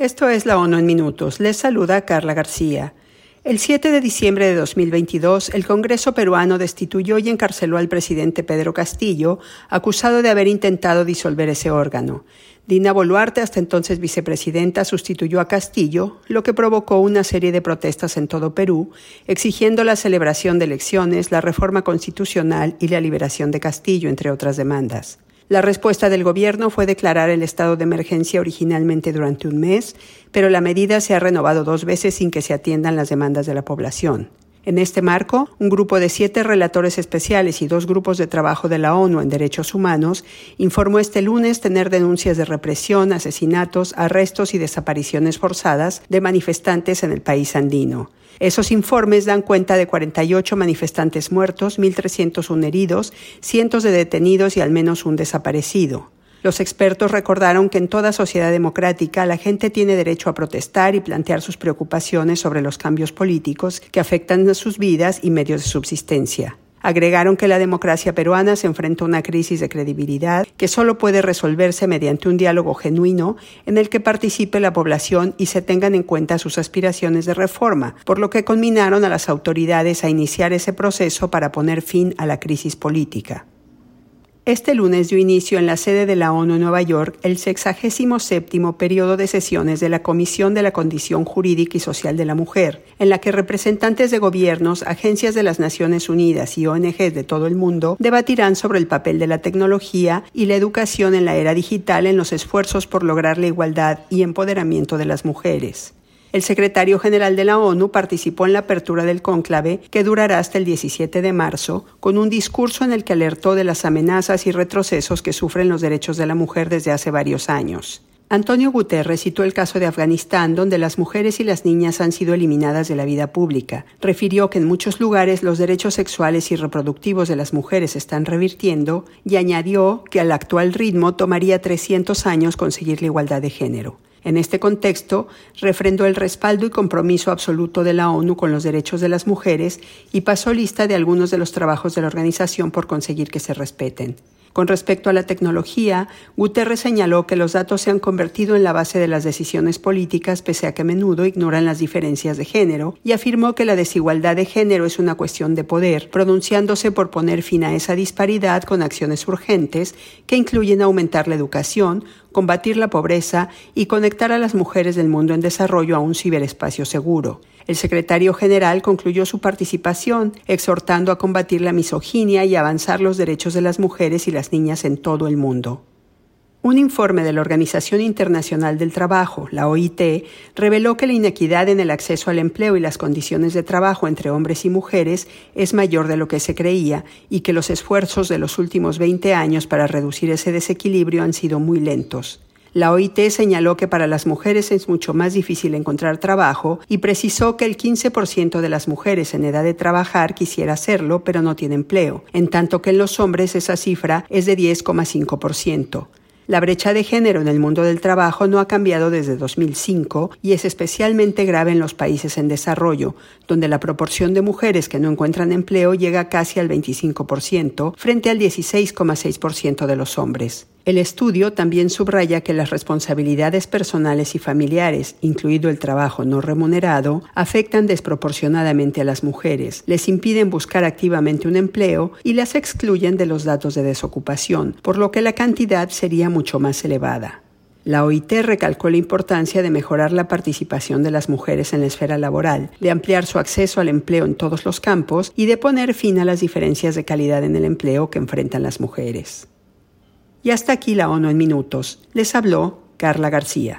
Esto es la ONU en minutos. Les saluda Carla García. El 7 de diciembre de 2022, el Congreso peruano destituyó y encarceló al presidente Pedro Castillo, acusado de haber intentado disolver ese órgano. Dina Boluarte, hasta entonces vicepresidenta, sustituyó a Castillo, lo que provocó una serie de protestas en todo Perú, exigiendo la celebración de elecciones, la reforma constitucional y la liberación de Castillo, entre otras demandas. La respuesta del gobierno fue declarar el estado de emergencia originalmente durante un mes, pero la medida se ha renovado dos veces sin que se atiendan las demandas de la población. En este marco, un grupo de siete relatores especiales y dos grupos de trabajo de la ONU en derechos humanos informó este lunes tener denuncias de represión, asesinatos, arrestos y desapariciones forzadas de manifestantes en el país andino. Esos informes dan cuenta de 48 manifestantes muertos, 1.301 heridos, cientos de detenidos y al menos un desaparecido. Los expertos recordaron que en toda sociedad democrática la gente tiene derecho a protestar y plantear sus preocupaciones sobre los cambios políticos que afectan sus vidas y medios de subsistencia. Agregaron que la democracia peruana se enfrenta a una crisis de credibilidad que solo puede resolverse mediante un diálogo genuino en el que participe la población y se tengan en cuenta sus aspiraciones de reforma, por lo que conminaron a las autoridades a iniciar ese proceso para poner fin a la crisis política. Este lunes dio inicio en la sede de la ONU en Nueva York el 67 periodo de sesiones de la Comisión de la Condición Jurídica y Social de la Mujer, en la que representantes de gobiernos, agencias de las Naciones Unidas y ONGs de todo el mundo debatirán sobre el papel de la tecnología y la educación en la era digital en los esfuerzos por lograr la igualdad y empoderamiento de las mujeres. El secretario general de la ONU participó en la apertura del cónclave, que durará hasta el 17 de marzo, con un discurso en el que alertó de las amenazas y retrocesos que sufren los derechos de la mujer desde hace varios años. Antonio Guterres citó el caso de Afganistán, donde las mujeres y las niñas han sido eliminadas de la vida pública. Refirió que en muchos lugares los derechos sexuales y reproductivos de las mujeres están revirtiendo y añadió que al actual ritmo tomaría 300 años conseguir la igualdad de género. En este contexto, refrendó el respaldo y compromiso absoluto de la ONU con los derechos de las mujeres y pasó lista de algunos de los trabajos de la organización por conseguir que se respeten. Con respecto a la tecnología, Guterres señaló que los datos se han convertido en la base de las decisiones políticas pese a que a menudo ignoran las diferencias de género y afirmó que la desigualdad de género es una cuestión de poder, pronunciándose por poner fin a esa disparidad con acciones urgentes que incluyen aumentar la educación, combatir la pobreza y conectar a las mujeres del mundo en desarrollo a un ciberespacio seguro. El secretario general concluyó su participación exhortando a combatir la misoginia y avanzar los derechos de las mujeres y las niñas en todo el mundo. Un informe de la Organización Internacional del Trabajo, la OIT, reveló que la inequidad en el acceso al empleo y las condiciones de trabajo entre hombres y mujeres es mayor de lo que se creía y que los esfuerzos de los últimos 20 años para reducir ese desequilibrio han sido muy lentos. La OIT señaló que para las mujeres es mucho más difícil encontrar trabajo y precisó que el 15% de las mujeres en edad de trabajar quisiera hacerlo, pero no tiene empleo, en tanto que en los hombres esa cifra es de 10,5%. La brecha de género en el mundo del trabajo no ha cambiado desde 2005 y es especialmente grave en los países en desarrollo, donde la proporción de mujeres que no encuentran empleo llega casi al 25% frente al 16,6% de los hombres. El estudio también subraya que las responsabilidades personales y familiares, incluido el trabajo no remunerado, afectan desproporcionadamente a las mujeres, les impiden buscar activamente un empleo y las excluyen de los datos de desocupación, por lo que la cantidad sería mucho más elevada. La OIT recalcó la importancia de mejorar la participación de las mujeres en la esfera laboral, de ampliar su acceso al empleo en todos los campos y de poner fin a las diferencias de calidad en el empleo que enfrentan las mujeres. Y hasta aquí la ONU en minutos. Les habló Carla García.